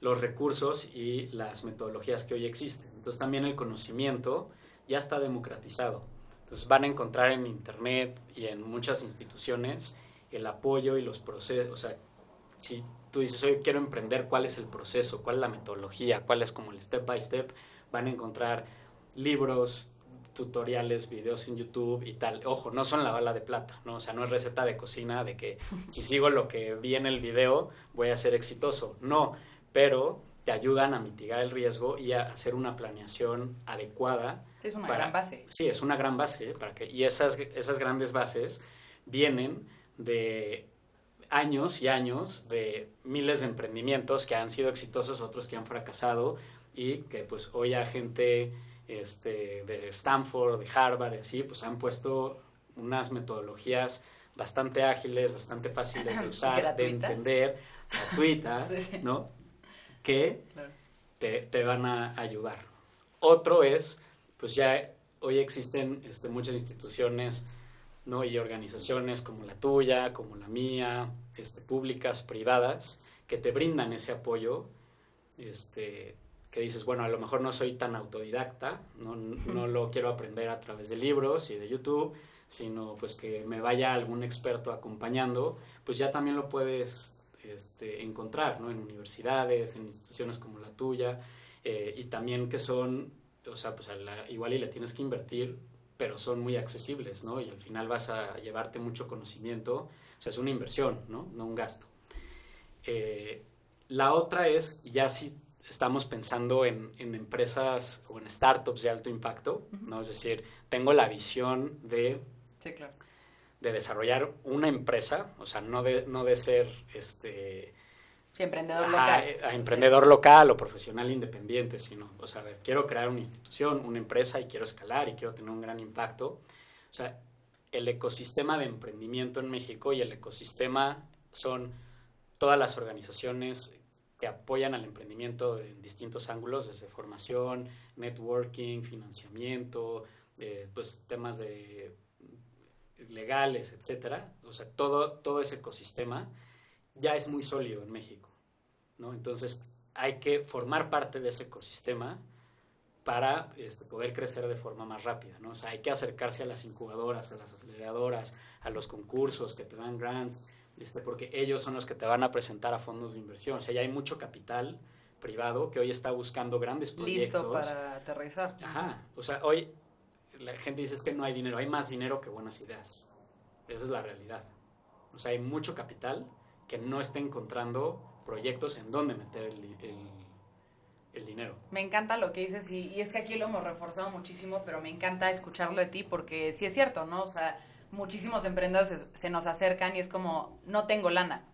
los recursos y las metodologías que hoy existen. Entonces también el conocimiento ya está democratizado. Entonces van a encontrar en Internet y en muchas instituciones el apoyo y los procesos, o sea, si tú dices, hoy quiero emprender, ¿cuál es el proceso? ¿Cuál es la metodología? ¿Cuál es como el step by step? Van a encontrar libros, tutoriales, videos en YouTube y tal. Ojo, no son la bala de plata, ¿no? O sea, no es receta de cocina de que si sigo lo que vi en el video voy a ser exitoso. No, pero te ayudan a mitigar el riesgo y a hacer una planeación adecuada. Es una gran base. Sí, es una gran base. Para que, y esas, esas grandes bases vienen de años y años de miles de emprendimientos que han sido exitosos, otros que han fracasado y que pues hoy a gente este, de Stanford, de Harvard y así, pues han puesto unas metodologías bastante ágiles, bastante fáciles de usar, de entender, gratuitas, ¿no? Que te, te, van a ayudar. Otro es, pues ya hoy existen este, muchas instituciones ¿no? y organizaciones como la tuya, como la mía, este, públicas, privadas, que te brindan ese apoyo, este, que dices, bueno, a lo mejor no soy tan autodidacta, no, no lo quiero aprender a través de libros y de YouTube, sino pues que me vaya algún experto acompañando, pues ya también lo puedes este, encontrar, ¿no? En universidades, en instituciones como la tuya, eh, y también que son, o sea, pues igual y le tienes que invertir pero son muy accesibles, ¿no? Y al final vas a llevarte mucho conocimiento, o sea, es una inversión, ¿no? No un gasto. Eh, la otra es, ya si estamos pensando en, en, empresas o en startups de alto impacto, ¿no? Es decir, tengo la visión de, de desarrollar una empresa, o sea, no de, no de ser, este, emprendedor local. Eh, a, emprendedor local o profesional independiente, sino, o sea, quiero crear una institución, una empresa y quiero escalar y quiero tener un gran impacto. O sea, el ecosistema de emprendimiento en México y el ecosistema son todas las organizaciones que apoyan al emprendimiento en distintos ángulos, desde formación, networking, financiamiento, eh, pues temas de legales, etcétera. O sea, todo, todo ese ecosistema ya es muy sólido en México. ¿no? Entonces hay que formar parte de ese ecosistema para este, poder crecer de forma más rápida. O sea, hay que acercarse a las incubadoras, a las aceleradoras, a los concursos que te dan grants, este, porque ellos son los que te van a presentar a fondos de inversión. O sea, ya hay mucho capital privado que hoy está buscando grandes proyectos. Listo para aterrizar. Ajá. O sea, hoy la gente dice que no hay dinero, hay más dinero que buenas ideas. Esa es la realidad. O sea, hay mucho capital que no está encontrando proyectos en dónde meter el, el, dinero. Me encanta lo que dices y, y, es que aquí lo hemos reforzado muchísimo, pero me encanta escucharlo de ti porque sí es cierto, ¿no? O sea, muchísimos emprendedores se, nos acercan y es como, no tengo lana.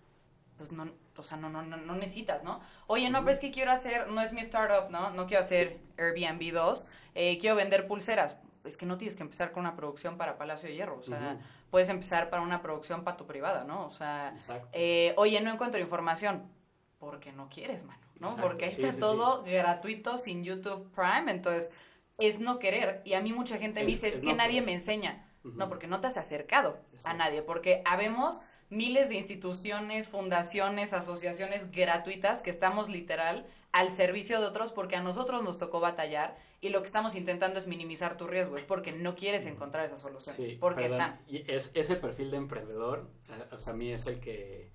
Pues no, o sea, no, no, no, necesitas, ¿no? Oye, no, pero es que quiero hacer, no es mi startup, ¿no? No quiero hacer Airbnb 2, eh, quiero vender pulseras. Es que no tienes que empezar con una producción para Palacio de Hierro, o sea, puedes empezar para una producción para tu privada, ¿no? O sea, eh, oye, no encuentro información porque no quieres, mano, ¿no? Porque ahí está todo gratuito sin YouTube Prime, entonces es no querer. Y a mí mucha gente me dice, es, que nadie me enseña. No, porque no te has acercado a nadie, porque habemos miles de instituciones, fundaciones, asociaciones gratuitas que estamos literal al servicio de otros porque a nosotros nos tocó batallar y lo que estamos intentando es minimizar tu riesgo, es porque no quieres encontrar esas soluciones, sí, porque están. Y es, ese perfil de emprendedor, o sea, a mí es el que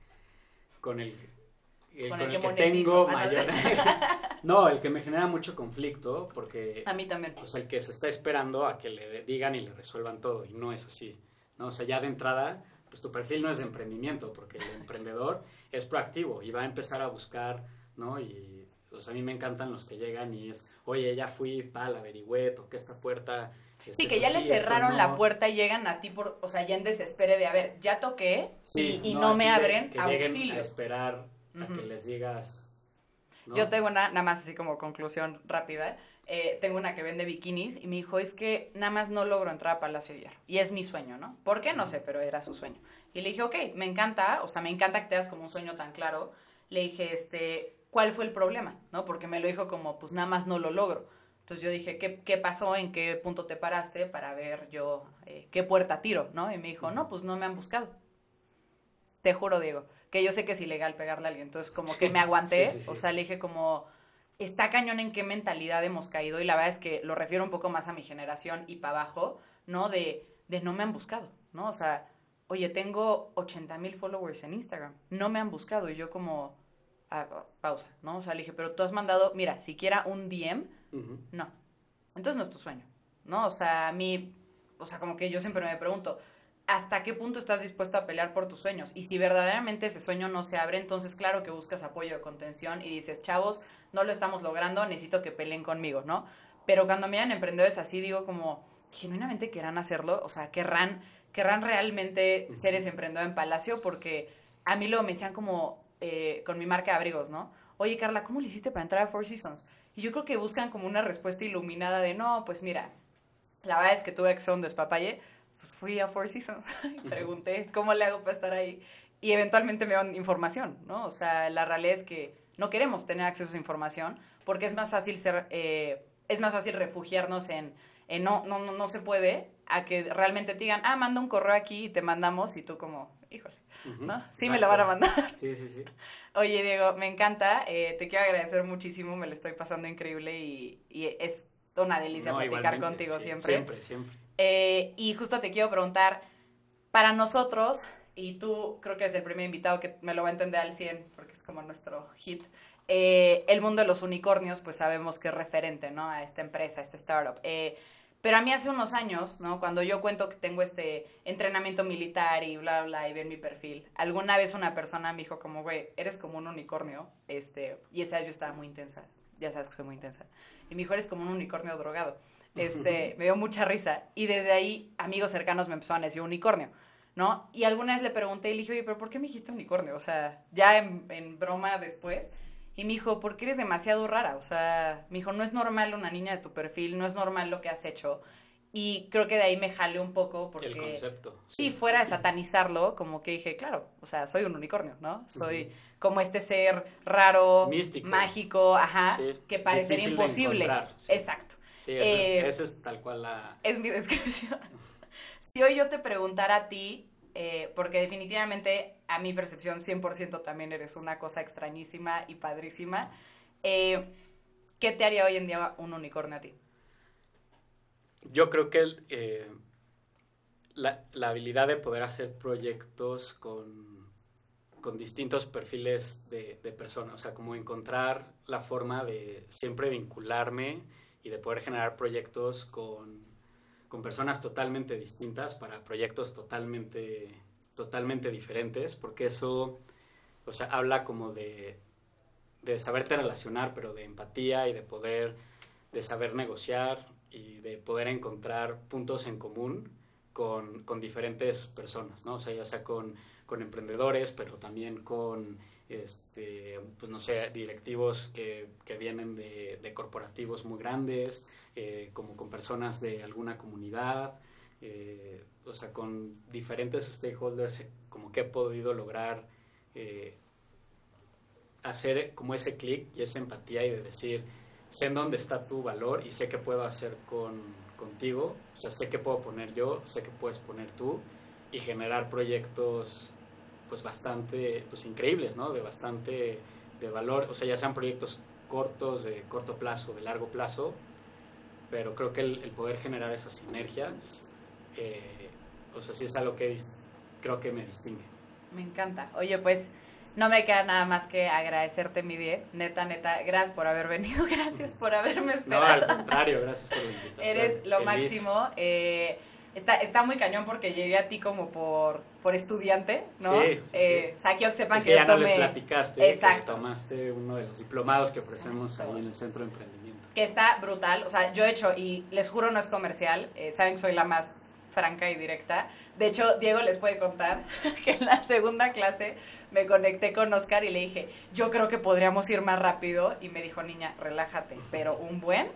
con el con, el, que, tengo mayor... no, el que me genera mucho conflicto porque... A mí también. O sea, el que se está esperando a que le digan y le resuelvan todo y no es así. ¿no? O sea, ya de entrada, pues tu perfil no es de emprendimiento porque el emprendedor es proactivo y va a empezar a buscar, ¿no? Y, sea, a mí me encantan los que llegan y es, oye, ya fui, va, la averigüé, toqué esta puerta. sí, que ya le cerraron la puerta y llegan a ti por, o sea, ya en desespere de, a ver, ya toqué y, no, me abren, que, lleguen a esperar a que les digas. Yo tengo una, nada más así como conclusión rápida. Eh, tengo una que vende bikinis y me dijo, es que nada más no logro entrar a Palacio Hierro. Y es mi sueño, ¿no? ¿Por qué? No sé, pero era su sueño. Y le dije, ok, me encanta, o sea, me encanta que te das como un sueño tan claro. Le dije, este, ¿cuál fue el problema? ¿No? Porque me lo dijo como, pues nada más no lo logro. Entonces yo dije, ¿qué, qué pasó? ¿En qué punto te paraste para ver yo eh, qué puerta tiro? ¿No? Y me dijo, no, pues no me han buscado. Te juro, Diego, que yo sé que es ilegal pegarle a alguien. Entonces como que me aguanté, o sea, le dije como, está cañón en qué mentalidad hemos caído y la verdad es que lo refiero un poco más a mi generación y para abajo, ¿no? De, de no me han buscado, ¿no? O sea, oye, tengo 80 mil followers en Instagram, no me han buscado y yo como, ah, pausa, ¿no? O sea, le dije, pero tú has mandado, mira, siquiera un DM, no. Entonces no es tu sueño, ¿no? O sea, a mí, o sea, como que yo siempre me pregunto, ¿hasta qué punto estás dispuesto a pelear por tus sueños? Y si verdaderamente ese sueño no se abre, entonces claro que buscas apoyo de contención y dices, chavos, no lo estamos logrando, necesito que peleen conmigo, ¿no? Pero cuando miran emprendedores así, digo como, genuinamente querrán hacerlo, o sea, querrán, querrán realmente ser ese emprendedor en Palacio, porque a mí luego me decían como, eh, con mi marca de abrigos, ¿no? Oye, Carla, ¿cómo le hiciste para entrar a Four Seasons? Y yo creo que buscan como una respuesta iluminada de, no, pues mira, la verdad es que tuve que ser un despapalle, pues fui a Four Seasons y pregunté cómo le hago para estar ahí. Y eventualmente me dan información, ¿no? O sea, la realidad es que no queremos tener acceso a esa información porque es más fácil ser, eh, es más fácil refugiarnos en, no, no, no, no se puede, a que realmente te digan, ah, manda un correo aquí y te mandamos y tú como, híjole, ¿no? Sí me lo van a mandar. Sí, sí, sí. Oye, Diego, me encanta, eh, te quiero agradecer muchísimo, me lo estoy pasando increíble y, y es una delicia platicar contigo siempre. Siempre, siempre. Eh, y justo te quiero preguntar, para nosotros, y tú creo que eres el primer invitado que me lo va a entender al 100, porque es como nuestro hit, eh, el mundo de los unicornios, pues sabemos que es referente, ¿no? A esta empresa, a este startup. Eh, pero a mí hace unos años, ¿no? Cuando yo cuento que tengo este entrenamiento militar y bla, bla, y ven mi perfil, alguna vez una persona me dijo como, güey, eres como un unicornio, este, y esa vez yo estaba muy intensa, ya sabes que soy muy intensa, y mi hijo eres como un unicornio drogado, este, me dio mucha risa, y desde ahí amigos cercanos me empezaron a decir unicornio, ¿no? Y alguna vez le pregunté y le dije, oye, pero ¿por qué me dijiste unicornio? O sea, ya en, en broma después, y me dijo, porque eres demasiado rara. O sea, me dijo, no es normal una niña de tu perfil, no es normal lo que has hecho. Y creo que de ahí me jale un poco porque... El concepto. Sí, fuera de satanizarlo, como que dije, claro, o sea, soy un unicornio, ¿no? Soy como este ser raro, Místico. mágico, ajá, que parecería imposible. Exacto. Sí, esa eh, es tal cual la... Es mi descripción. si hoy yo te preguntara a ti, eh, porque definitivamente a mi percepción 100% también eres una cosa extrañísima y padrísima. Eh, ¿Qué te haría hoy en día un unicornio a ti? Yo creo que eh, la, la, habilidad de poder hacer proyectos con, con distintos perfiles de, de personas, o sea, como encontrar la forma de siempre vincularme y de poder generar proyectos con con personas totalmente distintas para proyectos totalmente, totalmente diferentes, porque eso, o sea, habla como de, de saberte relacionar, pero de empatía y de poder, de saber negociar y de poder encontrar puntos en común con, con diferentes personas, ¿no? O sea, ya sea con, con emprendedores, pero también con este, pues no sé, directivos que, que vienen de, de, corporativos muy grandes, eh, como con personas de alguna comunidad, eh, o sea, con diferentes stakeholders, como que he podido lograr eh, hacer como ese clic y esa empatía y de decir, sé en dónde está tu valor y sé qué puedo hacer con, contigo, o sea, sé qué puedo poner yo, sé qué puedes poner tú y generar proyectos pues bastante pues increíbles, ¿no? De bastante de valor, o sea, ya sean proyectos cortos, de corto plazo, de largo plazo, pero creo que el, poder generar esas sinergias, eh, o sea, sí es algo que creo que me distingue. Me encanta. Oye, pues no me queda nada más que agradecerte, mi bien. Neta, neta, gracias por haber venido, gracias por haberme esperado. No, al contrario, gracias por la invitación. Eres lo máximo. Eh, está, está muy cañón porque llegué a ti como por, por estudiante, ¿no? Sí, sí, eh, O sea, quiero que sepan es que, ya no les platicaste Exacto. que tomaste uno de los diplomados que ofrecemos ahí en el Centro de Emprendimiento. Que está brutal. O sea, yo he hecho, y les juro no es comercial, eh, saben que soy la más franca y directa. De hecho, Diego les puede contar que en la segunda clase me conecté con Oscar y le dije, yo creo que podríamos ir más rápido. Y me dijo, niña, relájate, pero un buen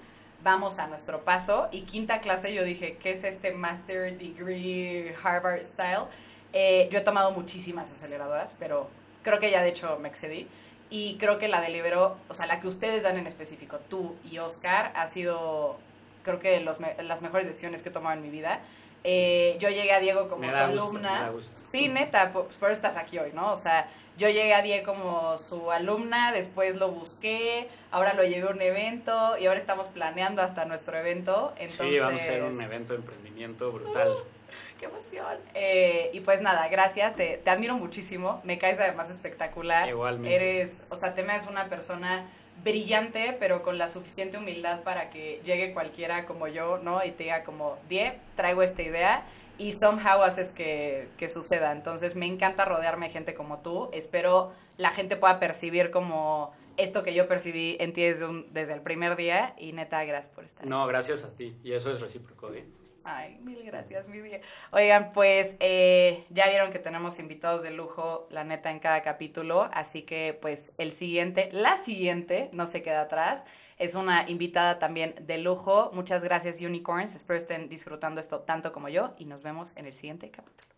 vamos a nuestro paso. Y quinta clase yo dije, ¿qué es este Master Degree Harvard Style? Eh, yo he tomado muchísimas aceleradoras, pero creo que ya de hecho me excedí. y creo que la de Libero, o sea, la que ustedes dan en específico, tú y Oscar, ha sido, creo que los las mejores decisiones que he tomado en mi vida. Eh, yo llegué a Diego como su alumna. Sí, neta, pues por eso estás aquí hoy, ¿no? O sea, yo llegué a Diego como su alumna, después lo busqué, ahora lo llevé a un evento y ahora estamos planeando hasta nuestro evento. Entonces... Sí, vamos a hacer un evento de emprendimiento brutal. Uh, ¡Qué emoción! Eh, y pues nada, gracias, te, te, admiro muchísimo, me caes además espectacular. Igualmente. Eres, o sea, te me das una persona brillante, pero con la suficiente humildad para que llegue cualquiera como yo, ¿no? Y te diga como, Die, traigo esta idea y somehow haces que, que suceda. Entonces me encanta rodearme de gente como tú. Espero la gente pueda percibir como esto que yo percibí en ti desde, el primer día y neta, gracias por estar. No, gracias a ti y eso es recíproco. ¿eh? Ay, mil gracias, mi vida. Oigan, pues eh, ya vieron que tenemos invitados de lujo, la neta, en cada capítulo, así que pues el siguiente, la siguiente, no se queda atrás, es una invitada también de lujo. Muchas gracias, Unicorns. Espero estén disfrutando esto tanto como yo y nos vemos en el siguiente capítulo.